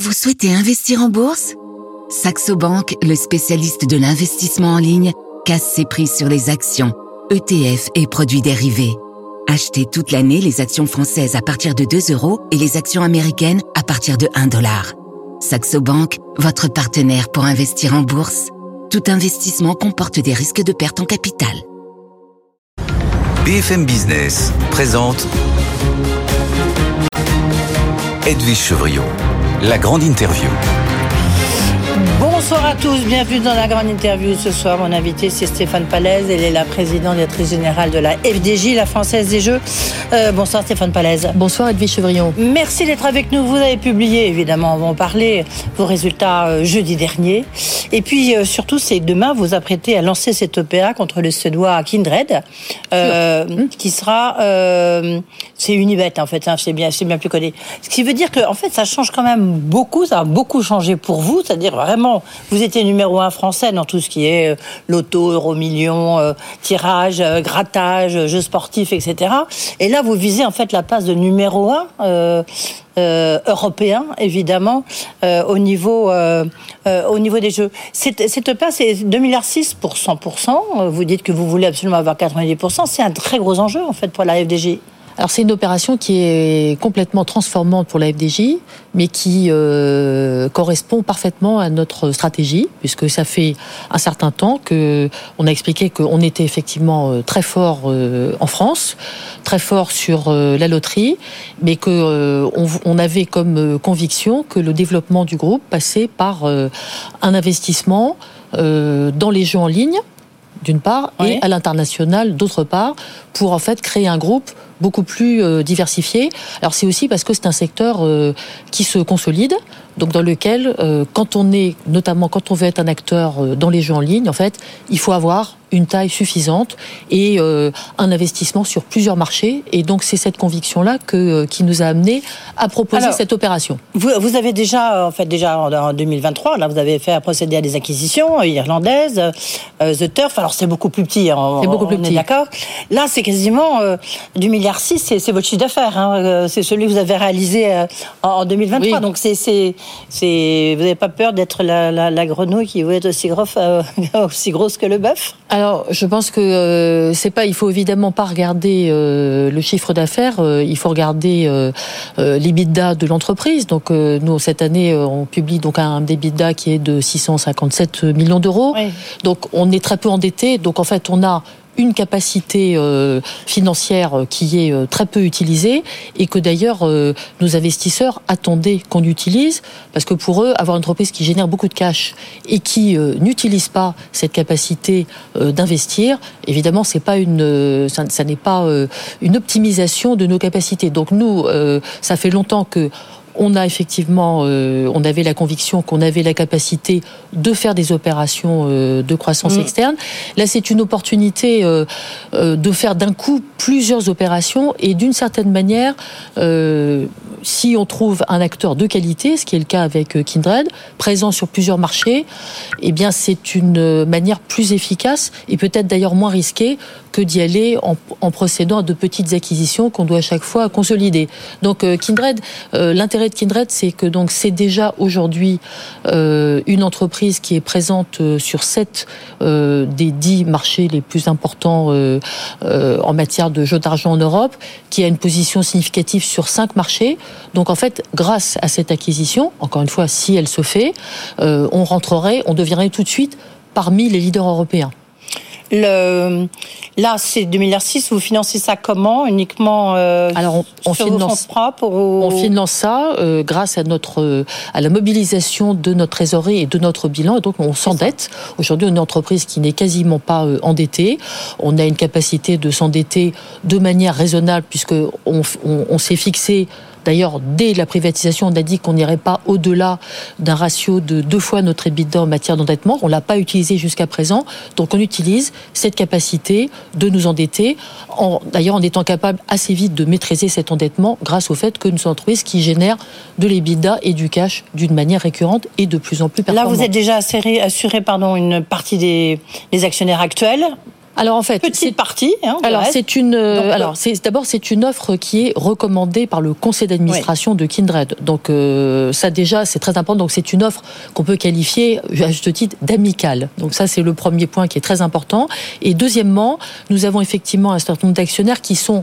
Vous souhaitez investir en bourse? Saxo Bank, le spécialiste de l'investissement en ligne, casse ses prix sur les actions, ETF et produits dérivés. Achetez toute l'année les actions françaises à partir de 2 euros et les actions américaines à partir de 1 dollar. Saxo Bank, votre partenaire pour investir en bourse. Tout investissement comporte des risques de perte en capital. BFM Business présente Edwige Chevriot, la grande interview. À tous, bienvenue dans la grande interview. Ce soir, mon invité, c'est Stéphane Palaise. Elle est la présidente directrice générale de la FDJ, la Française des Jeux. Euh, bonsoir Stéphane Palaise. Bonsoir Edwige Chevrillon. Merci d'être avec nous. Vous avez publié, évidemment, on va en parler, vos résultats euh, jeudi dernier. Et puis, euh, surtout, c'est demain, vous apprêtez à lancer cette opéra contre le Suédois Kindred, euh, qui sera... C'est Unibet, en fait, hein, c'est bien, bien plus connu. Ce qui veut dire que, en fait, ça change quand même beaucoup, ça a beaucoup changé pour vous, c'est-à-dire vraiment vous étiez numéro un français dans tout ce qui est euh, loto, euro million, euh, tirage, euh, grattage, jeux sportifs, etc. Et là, vous visez en fait la place de numéro un. européen évidemment au niveau au niveau des jeux. Cette, place c'est 2 milliards 6 pour 100 Vous dites que vous voulez absolument avoir 90% C'est un très gros enjeu en fait pour la FDJ. Alors c'est une opération qui est complètement transformante pour la FDJ, mais qui euh, correspond parfaitement à notre stratégie, puisque ça fait un certain temps que on a expliqué qu'on était effectivement euh, très fort euh, en France, très fort sur la loterie, mais que on, avait comme conviction que le développement du groupe passait par un investissement dans les jeux en ligne d'une part, et à l'international d'autre part, pour en fait créer un groupe beaucoup plus euh, diversifié. Alors c'est aussi parce que c'est un secteur euh, qui se consolide, donc dans lequel, euh, quand on est, notamment quand on veut être un acteur dans les jeux en ligne, en fait, il faut avoir une taille suffisante et un investissement sur plusieurs marchés. Et donc c'est cette conviction-là que qui nous a amené à proposer cette opération. Vous, vous, avez déjà, en fait, déjà en 2023, là, vous avez fait procéder à des acquisitions irlandaises, The Turf. Alors c'est beaucoup plus petit. Hein, c'est beaucoup plus petit. D'accord. Là, c'est quasiment du milliard 6, c'est votre chiffre d'affaires. Hein. Euh, c'est celui que vous avez réalisé euh, en 2023. Donc, c'est, vous n'avez pas peur d'être la, grenouille qui veut être aussi, grosse, euh, aussi grosse que le bœuf? Alors, je pense que c'est pas. Il faut évidemment pas regarder le chiffre d'affaires. il faut regarder l'EBITDA de l'entreprise. Donc, nous, cette année, on publie donc un EBITDA qui est de 657 millions d'euros. Donc, on est très peu endetté. Donc, en fait, on a une capacité euh, financière qui est euh, très peu utilisée et que d'ailleurs euh, nos investisseurs attendaient qu'on utilise parce que pour eux avoir une entreprise qui génère beaucoup de cash et qui n'utilise pas cette capacité d'investir évidemment c'est pas une ça, ça n'est pas une optimisation de nos capacités. Donc nous ça fait longtemps que on a effectivement, euh, on avait la conviction qu'on avait la capacité de faire des opérations euh, de croissance mm. externe. Là, c'est une opportunité euh, de faire d'un coup plusieurs opérations et d'une certaine manière, si on trouve un acteur de qualité, ce qui est le cas avec Kindred, présent sur plusieurs marchés, eh bien, c'est une manière plus efficace et peut-être d'ailleurs moins risquée que d'y aller en, procédant à de petites acquisitions qu'on doit à chaque fois consolider. Donc, Kindred, l'intérêt Kindred, c'est que donc c'est déjà aujourd'hui euh, une entreprise qui est présente euh, sur sept euh, des dix marchés les plus importants en matière de jeux d'argent en Europe, qui a une position significative sur cinq marchés. Donc en fait, grâce à cette acquisition, encore une fois, si elle se fait, on rentrerait, on deviendrait tout de suite parmi les leaders européens. Le, là, c'est 2006. Vous financez ça comment Uniquement euh, Alors, on, finance, on finance ça euh, grâce à notre euh, à la mobilisation de notre trésorerie et de notre bilan. Et donc, on s'endette. Aujourd'hui, on est une entreprise qui n'est quasiment pas endettée. On a une capacité de s'endetter de manière raisonnable puisque on, on, s'est fixé D'ailleurs, dès la privatisation, on a dit qu'on n'irait pas au-delà d'un ratio de deux fois notre EBITDA en matière d'endettement. On l'a pas utilisé jusqu'à présent. Donc on utilise cette capacité de nous endetter, d'ailleurs en étant capable assez vite de maîtriser cet endettement grâce au fait que nous sommes entreprises qui génèrent de l'EBITDA et du cash d'une manière récurrente et de plus en plus performante. Là, vous êtes déjà assuré, assuré pardon, une partie des, des actionnaires actuels alors en fait, c'est partie. Hein, alors c'est une. Euh, alors c'est d'abord c'est une offre qui est recommandée par le conseil d'administration de Kindred. Donc euh, ça déjà c'est très important. Donc c'est une offre qu'on peut qualifier à juste titre d'amicale. Donc ça c'est le premier point qui est très important. Et deuxièmement, nous avons effectivement un certain nombre d'actionnaires qui sont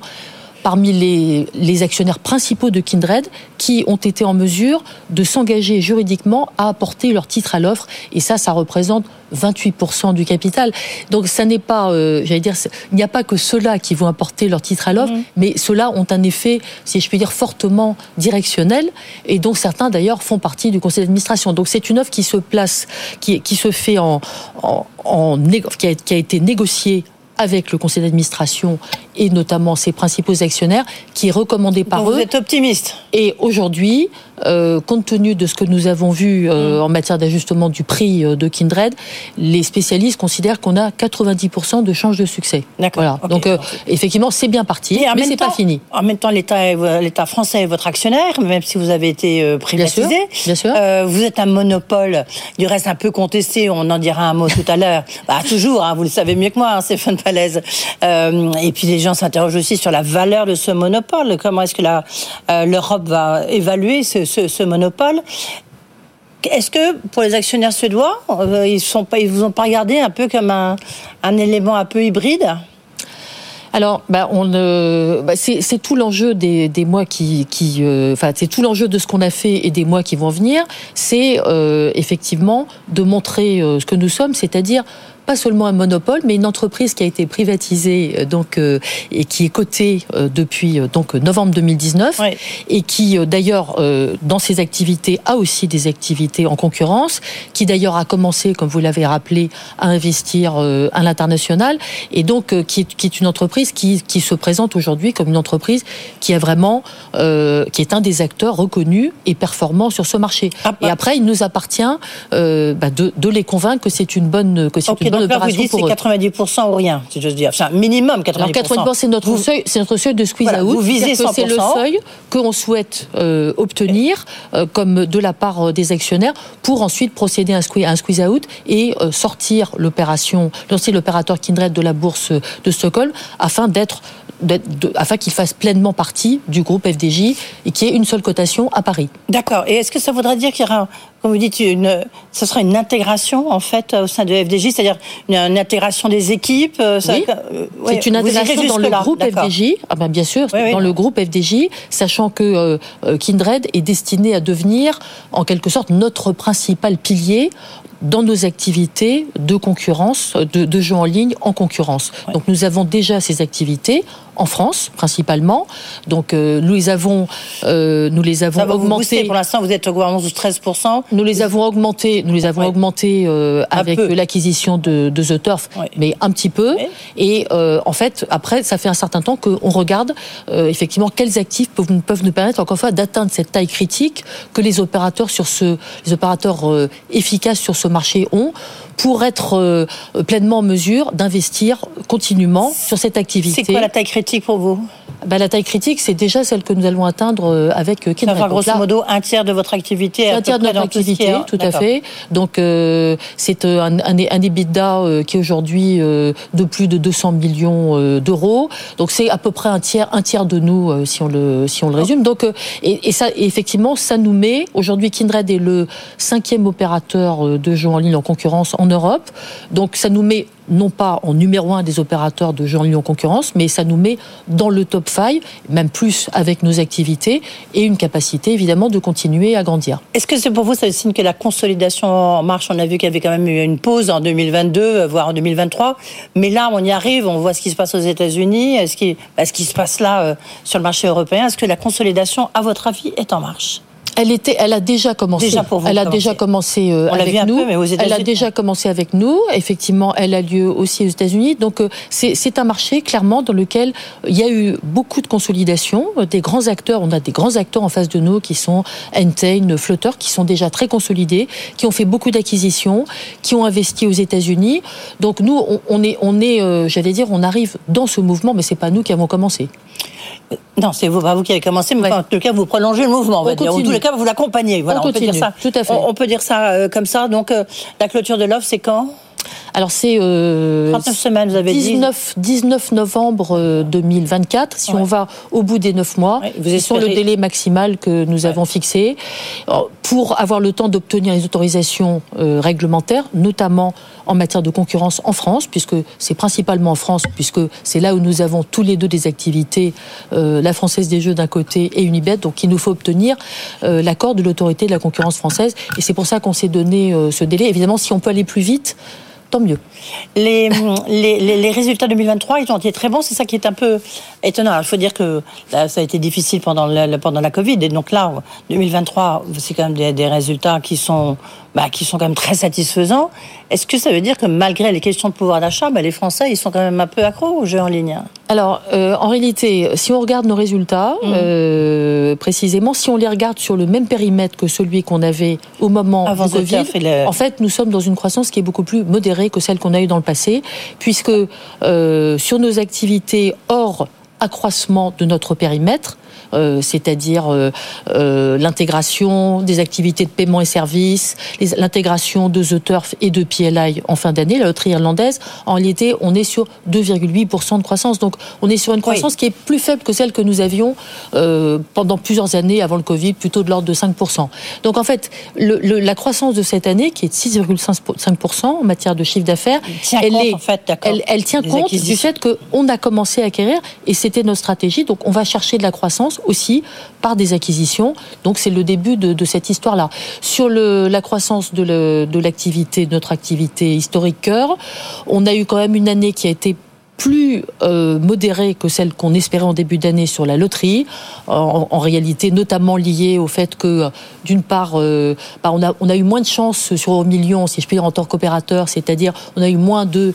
parmi les, les, actionnaires principaux de Kindred qui ont été en mesure de s'engager juridiquement à apporter leur titre à l'offre. Et ça, ça représente 28% du capital. Donc ça n'est pas, euh, j'allais dire, il n'y a pas que ceux-là qui vont apporter leur titre à l'offre, mhm. mais ceux-là ont un effet, si je puis dire, fortement directionnel, et dont certains d'ailleurs font partie du conseil d'administration. Donc c'est une offre qui se place, qui, qui se fait en, en, en qui, a, qui a été négociée avec le conseil d'administration et notamment ses principaux actionnaires, qui est recommandé par eux. Vous êtes optimiste. Et aujourd'hui, euh, compte tenu de ce que nous avons vu euh, mm. en matière d'ajustement du prix euh, de Kindred, les spécialistes considèrent qu'on a 90% de chances de succès. D'accord. Voilà. Donc effectivement, c'est bien parti, mais c'est pas fini. En même temps, l'État, français est votre actionnaire, même si vous avez été privatisé. Bien sûr. vous êtes un monopole, du reste un peu contesté. On en dira un mot tout à l'heure. Bah, toujours, hein, vous le savez mieux que moi, hein, Stéphane Palaise. et puis les gens s'interrogent aussi sur la valeur de ce monopole. Comment est-ce que l'Europe va évaluer ce monopole? Est-ce que pour les actionnaires suédois, euh, ils sont pas, ils vous ont pas regardé un peu comme un, élément un peu hybride? Alors, bah, bah, c'est tout l'enjeu des, mois qui, euh, enfin, c'est tout l'enjeu de ce qu'on a fait et des mois qui vont venir. C'est euh, effectivement de montrer ce que nous sommes, c'est-à-dire pas seulement un monopole, mais une entreprise qui a été privatisée euh, donc euh, et qui est cotée euh, depuis donc novembre 2019 et qui d'ailleurs dans ses activités a aussi des activités en concurrence, qui d'ailleurs a commencé, comme vous l'avez rappelé, à investir à l'international et donc qui est, qui est une entreprise qui, qui se présente aujourd'hui comme une entreprise qui a vraiment qui est un des acteurs reconnus et performants sur ce marché. Ah, et après, il nous appartient bah, de, de, les convaincre que c'est une bonne que c'est une donc là, vous dites c'est 90% ou rien, si j'ose dire. un minimum 90%. Alors 90%, c'est notre seuil, c'est notre seuil de squeeze out. Vous visez C'est le seuil qu'on souhaite euh, obtenir, euh, comme de la part euh, des actionnaires, pour ensuite procéder à un squeeze, un squeeze out et sortir l'opération, lancer l'opérateur Kindred de la bourse de Stockholm, afin d'être afin qu'il fasse pleinement partie du groupe FDJ et qu'il y ait une seule cotation à Paris. D'accord. Et est-ce que ça voudrait dire qu'il y aura, comme vous dites, une, ce sera une intégration en fait au sein de FDJ, c'est-à-dire une, intégration des équipes euh, Oui. Euh, c'est une intégration dans le groupe FDJ. Ah ben bien sûr, dans le groupe FDJ, sachant que euh, Kindred est destiné à devenir en quelque sorte notre principal pilier dans nos activités de concurrence, de, de jeux en ligne en concurrence. Donc nous avons déjà ces activités en France principalement. Donc euh, nous les avons, euh, nous les avons augmentés. Pour l'instant, vous êtes au 11 ou 13 Nous les avons augmentés, nous les avons augmentés euh, avec l'acquisition de, de, The Turf, mais un petit peu. Et euh, en fait, après, ça fait un certain temps qu'on regarde effectivement quels actifs peuvent, peuvent nous permettre encore une fois d'atteindre cette taille critique que les opérateurs sur ce, les opérateurs efficaces sur ce marché ont pour être pleinement en mesure d'investir continuellement sur cette activité. C'est quoi la taille critique pour vous? Bah, la taille critique, c'est déjà celle que nous allons atteindre euh, avec Kindred. Enfin, grosso modo, un tiers de votre activité. Un tiers de notre activité, tout à fait. Donc, euh, c'est un, un, un, EBITDA qui est aujourd'hui de plus de 200 millions d'euros. Donc, c'est à peu près un tiers, un tiers de nous, si on le, si on le résume. Donc, et, et ça, effectivement, ça nous met aujourd'hui Kindred est le cinquième opérateur de jeux en ligne en concurrence en Europe. Donc ça nous met non pas en numéro un des opérateurs de jeux en ligne en concurrence, mais ça nous met dans le top 5, même plus avec nos activités, et une capacité évidemment de continuer à grandir. Est-ce que c'est pour vous, ça signe que la consolidation en marche On a vu qu'il y avait quand même eu une pause en 2022, voire en 2023, mais là on y arrive, on voit ce qui se passe aux États-Unis, ce qui, bah, ce qui se passe là euh, sur le marché européen. Est-ce que la consolidation, à votre avis, est en marche? Elle était, elle a déjà commencé. Déjà pour vous elle a commencer. déjà commencé euh, avec vu un nous. peu, mais aux elle a déjà commencé avec nous. Effectivement, elle a lieu aussi aux États-Unis. Donc euh, c'est un marché clairement dans lequel il y a eu beaucoup de consolidation, des grands acteurs. On a des grands acteurs en face de nous qui sont Entain, Flutter, qui sont déjà très consolidés, qui ont fait beaucoup d'acquisitions, qui ont investi aux États-Unis. Donc nous, on, on est, on est, euh, j'allais dire, on arrive dans ce mouvement, mais c'est pas nous qui avons commencé. Non, c'est vous, pas vous qui avez commencé, mais Ouais. en tout cas, vous prolongez le mouvement, on va dire. En tous les cas, vous l'accompagnez. Voilà, On peut dire ça. tout à fait. On, on peut dire ça euh, comme ça. Donc, euh, la clôture de l'offre, c'est quand? Alors c'est euh, 39 semaines, vous avez dit. 19, 19 novembre euh, 2024. Si Ouais. on va au bout des 9 mois, Ouais, vous c'est sur le délai maximal que nous avons fixé pour avoir le temps d'obtenir les autorisations euh, réglementaires, notamment en matière de concurrence en France, puisque c'est principalement en France, puisque c'est là où nous avons tous les deux des activités, euh, la Française des Jeux d'un côté et Unibet, donc il nous faut obtenir euh, l'accord de l'autorité de la concurrence française, et c'est pour ça qu'on s'est donné euh, ce délai. Évidemment, si on peut aller plus vite, tant mieux. Les, les, les, les résultats 2023, ils ont été très bons. C'est ça qui est un peu étonnant. Alors, Il faut dire que là, ça a été difficile pendant la, pendant la Covid. Et donc là, 2023, c'est quand même des, des résultats qui sont, bah, qui sont quand même très satisfaisants. Est-ce que ça veut dire que malgré les questions de pouvoir d'achat, bah, les Français, ils sont quand même un peu accros aux jeux en ligne Alors, euh, en réalité, si on regarde nos résultats, Mhm. euh, précisément, si on les regarde sur le même périmètre que celui qu'on avait au moment Avant du Covid, le- en fait, nous sommes dans une croissance qui est beaucoup plus modérée que celle qu'on a eue dans le passé, puisque euh, sur nos activités hors accroissement de notre périmètre, euh, c'est-à-dire euh, euh, l'intégration des activités de paiement et services, l'intégration de The Turf et de PLI en fin d'année, la loterie irlandaise, en réalité, on est sur 2,8% de croissance. Donc, on est sur une croissance qui est plus faible que celle que nous avions pendant plusieurs années avant le Covid, plutôt de l'ordre de 5%. Donc, en fait, le- le- la croissance de cette année, qui est de 6,5% en matière de chiffre d'affaires, elle, compte, est- en fait, d'accord, elle, elle tient compte du fait qu'on a commencé à acquérir et c'était notre stratégie. Donc, on va chercher de la croissance aussi par des acquisitions. Donc, c'est le début de, cette histoire-là. Sur le, la croissance de l'activité, de notre activité historique cœur, on a eu quand même une année qui a été plus euh, modérée que celle qu'on espérait en début d'année sur la loterie, en, réalité notamment liée au fait que, d'une part, euh, bah, on, a, on a eu moins de chance sur million, si je puis dire, en tant qu'opérateur, c'est-à-dire on a eu moins de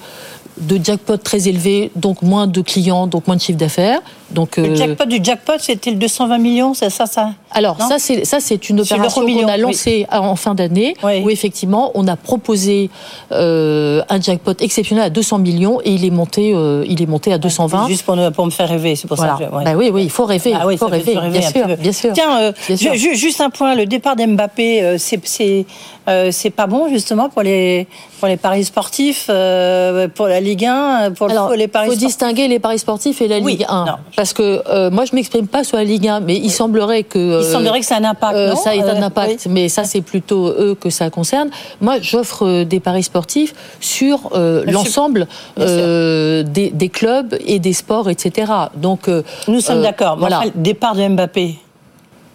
de jackpot très élevés, donc moins de clients, donc moins de chiffre d'affaires. Donc, Le euh, jackpot du jackpot, c'était le 220 millions, c'est ça, ça? Alors Non ça c'est ça c'est une opération qu'on a lancée en fin d'année Oui. où effectivement on a proposé euh, un jackpot exceptionnel à 200 millions et il est monté euh, il est monté à 220. Juste pour, pour me faire rêver, c'est pour Voilà. ça que... ouais. Bah oui oui il faut rêver Ah oui, faut rêver, bien sûr bien sûr. Tiens, Bien sûr. juste un point, le départ d'Mbappé, c'est euh, c'est pas bon justement pour les pour les paris sportifs, euh, pour la Ligue 1, pour le- Alors, les il paris faut sportifs. distinguer les paris sportifs et la Oui, Ligue 1. non. Parce que euh, moi, je m'exprime pas sur la Ligue 1, mais il semblerait que... Il semblerait que ça a un impact, non ça ait un impact, oui. mais ça, c'est plutôt eux que ça concerne. Moi, j'offre des paris sportifs sur l'ensemble des, des clubs et des sports, etc. Donc, Nous sommes d'accord. Voilà. enfin, le départ de Mbappé.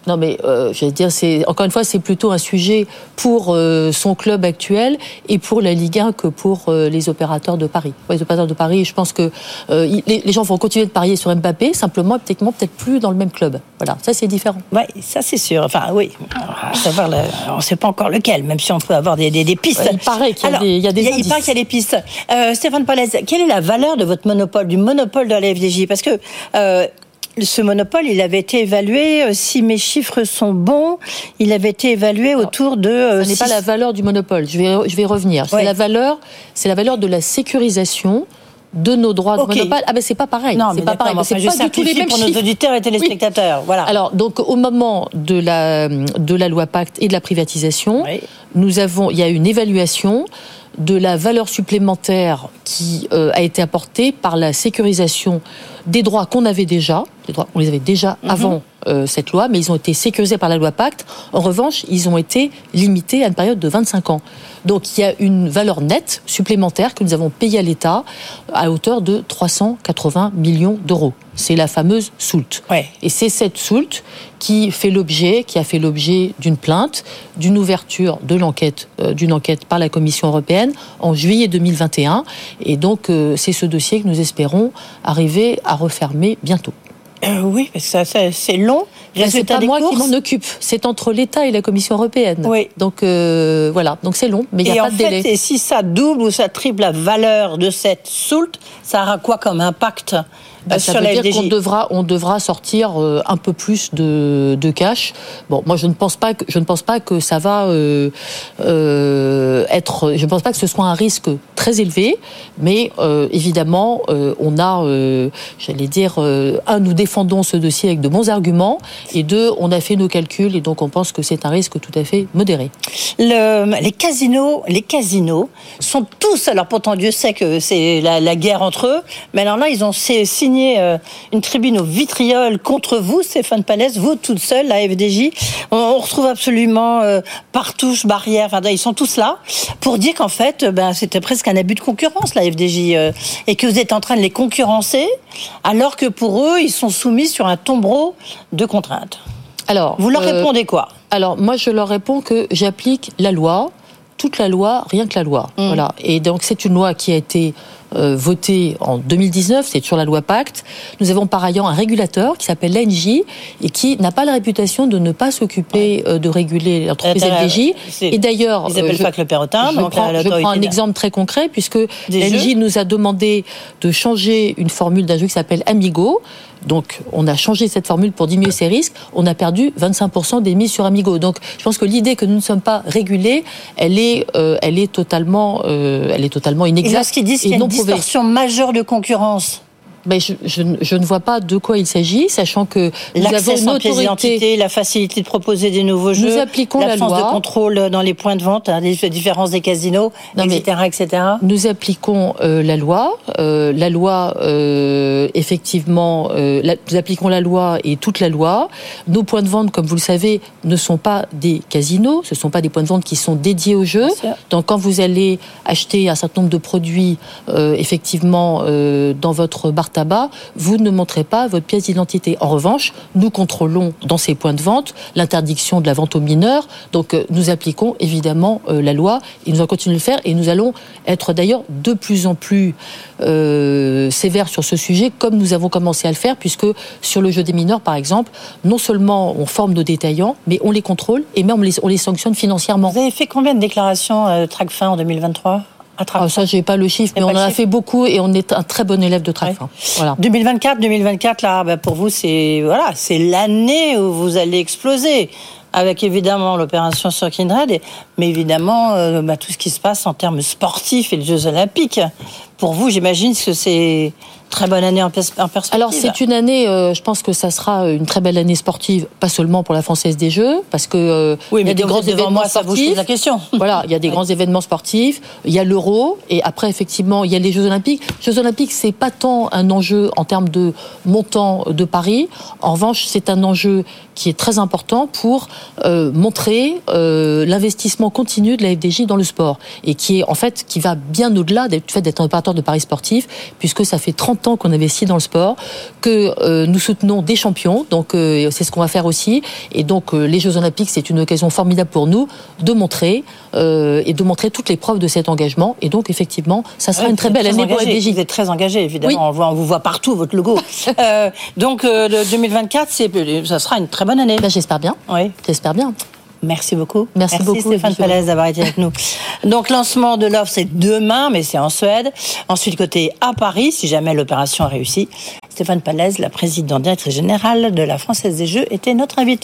Non, mais euh, je vais dire, c'est encore une fois, c'est plutôt un sujet pour euh, son club actuel et pour la Ligue 1 que pour euh, les opérateurs de Paris. Les opérateurs de Paris, je pense que euh, les, les gens vont continuer de parier sur Mbappé, simplement, peut-être peut-être plus dans le même club. Voilà, ça c'est différent. Oui, ça c'est sûr. Enfin, oui. À savoir, le- on ne sait pas encore lequel, même si on peut avoir des, des, des pistes. Ouais, il paraît qu'il y a des- il y a des il paraît qu'il y a des pistes. Euh, Stéphane Palaise, quelle est la valeur de votre monopole, du monopole de la FDJ Parce que euh, ce monopole, il avait été évalué, euh, si mes chiffres sont bons, il avait été évalué autour de. euh, Ce n'est pas la valeur du monopole. Je vais, je vais y revenir. Ouais. C'est la valeur, c'est la valeur de la sécurisation de nos droits Ok. de monopole. Ah ben c'est pas pareil. Non, c'est pas pareil. C'est pas du tout les mêmes pour nos auditeurs et téléspectateurs. Voilà. Alors, donc, au moment de la, de la loi Pacte et de la privatisation, Oui. nous avons, il y a une évaluation de la valeur supplémentaire qui euh, a été apportée par la sécurisation des droits qu'on avait déjà. Les droits, on les avait déjà Mhm. avant euh, cette loi, mais ils ont été sécurisés par la loi Pacte. En revanche, ils ont été limités à une période de 25 ans. Donc, il y a une valeur nette supplémentaire que nous avons payée à l'État à hauteur de 380 millions d'euros. C'est la fameuse SOULT. Ouais. Et c'est cette soult qui fait l'objet, qui a fait l'objet d'une plainte, d'une ouverture de l'enquête, euh, d'une enquête par la Commission européenne en juillet 2021. Et donc, euh, c'est ce dossier que nous espérons arriver à refermer bientôt. Euh, oui, ça, ça- c'est long. Ben, c'est pas moi qui m'en occupe. C'est entre l'État et la Commission européenne. Oui. Donc euh, voilà. Donc c'est long, mais il n'y a pas de délai. Et si ça double ou ça triple la valeur de cette soult, ça aura quoi comme impact? Bah, ça veut dire qu'on devra, on devra sortir euh, un peu plus de, de, cash. Bon, moi je ne pense pas que je ne pense pas que ça va euh, euh, être. Je ne pense pas que ce soit un risque très élevé, mais euh, évidemment, euh, on a, j'allais dire, un, nous défendons ce dossier avec de bons arguments, et deux, on a fait nos calculs et donc on pense que c'est un risque tout à fait modéré. Le, les casinos, les casinos sont tous. Alors pourtant Dieu sait que c'est la, la, guerre entre eux, mais alors là ils ont signé euh, une tribune au vitriol contre vous, Stéphane Palès, vous toute seule, la FDJ. On, retrouve absolument euh, partouche, barrière, enfin, ils sont tous là pour dire qu'en fait, ben, c'était presque un abus de concurrence, la FDJ, euh, et que vous êtes en train de les concurrencer, alors que pour eux, ils sont soumis sur un tombereau de contraintes. Alors, vous leur répondez quoi? Alors, moi, je leur réponds que j'applique la loi, toute la loi, rien que la loi. Mmh. Voilà. Et donc, c'est une loi qui a été euh, voté en 2019, c'est sur la loi Pacte. Nous avons par ailleurs un régulateur qui s'appelle l'ANJ et qui n'a pas la réputation de ne pas s'occuper euh, de réguler l'entreprise FDJ. Et d'ailleurs, ils appellent pas que le Perrotin. Je, prends, je prends un exemple très concret puisque l'ANJ nous a demandé de changer une formule d'un jeu qui s'appelle Amigo. Donc, on a changé cette formule pour diminuer ces risques. On a perdu 25% des mises sur Amigo. Donc, je pense que l'idée que nous ne sommes pas régulés, elle est, euh, elle est totalement, euh, elle est totalement inexacte. Et lorsqu'ils disent qu'il y a une distorsion majeure de concurrence, ben je, je, je, ne vois pas de quoi il s'agit, sachant que nous avons une autorité, la facilité de proposer des nouveaux jeux, nous appliquons l'absence de contrôle dans les points de vente, hein, les différences des casinos, etc., etc. Nous appliquons euh, la loi, euh, la loi euh, effectivement, euh, la, nous appliquons la loi et toute la loi. Nos points de vente, comme vous le savez, ne sont pas des casinos, ce ne sont pas des points de vente qui sont dédiés aux jeux. Donc quand vous allez acheter un certain nombre de produits, euh, effectivement, dans votre bar vous ne montrez pas votre pièce d'identité. En revanche, nous contrôlons dans ces points de vente l'interdiction de la vente aux mineurs. Donc euh, nous appliquons évidemment euh, la loi et nous allons continuer de le faire et nous allons être d'ailleurs de plus en plus euh, sévères sur ce sujet comme nous avons commencé à le faire puisque sur le jeu des mineurs par exemple, non seulement on forme nos détaillants mais on les contrôle et même on les, on les sanctionne financièrement. Vous avez fait combien de déclarations euh, TRACFIN en 2023 ah, ça, j'ai pas le chiffre, mais on en a fait beaucoup et on est un très bon élève de Tracfin. Voilà. 2024, 2024, là, bah, pour vous, c'est voilà, c'est l'année où vous allez exploser avec évidemment l'opération sur Kindred, mais évidemment euh, bah, tout ce qui se passe en termes sportifs et les Jeux Olympiques. Pour vous, j'imagine que c'est très bonne année en, perspective. Alors c'est une année, euh, je pense que ça sera une très belle année sportive, pas seulement pour la Française des Jeux, parce que euh, oui, il y a des grands événements moi, sportifs. la question. Voilà, il y a des grands événements sportifs, il y a l'Euro, et après effectivement il y a les Jeux Olympiques. Les Jeux Olympiques c'est pas tant un enjeu en termes de montant de Paris. En revanche, c'est un enjeu qui est très important pour euh, montrer l'investissement continu de la FDJ dans le sport et qui est en fait qui va bien au-delà du fait d'être un opérateur de paris sportifs puisque ça fait 30 ans qu'on investit dans le sport, que euh, nous soutenons des champions, donc euh, c'est ce qu'on va faire aussi. Et donc euh, les Jeux Olympiques, c'est une occasion formidable pour nous de montrer et de montrer toutes les preuves de cet engagement. Et donc effectivement, ça sera une très belle année pour FDJ. Vous êtes très engagé, évidemment. On, voit, on, vous voit partout votre logo. donc 2024, ça sera une très bonne année. Ben, J'espère bien. Oui. J'espère bien. Merci beaucoup. Merci, Merci beaucoup, Stéphane Palaise d'avoir été avec nous. Donc lancement de l'offre c'est demain, mais c'est en Suède. Ensuite côté à Paris, si jamais l'opération a réussi. Stéphane Palaise, la présidente directrice générale de la Française des Jeux, était notre invité.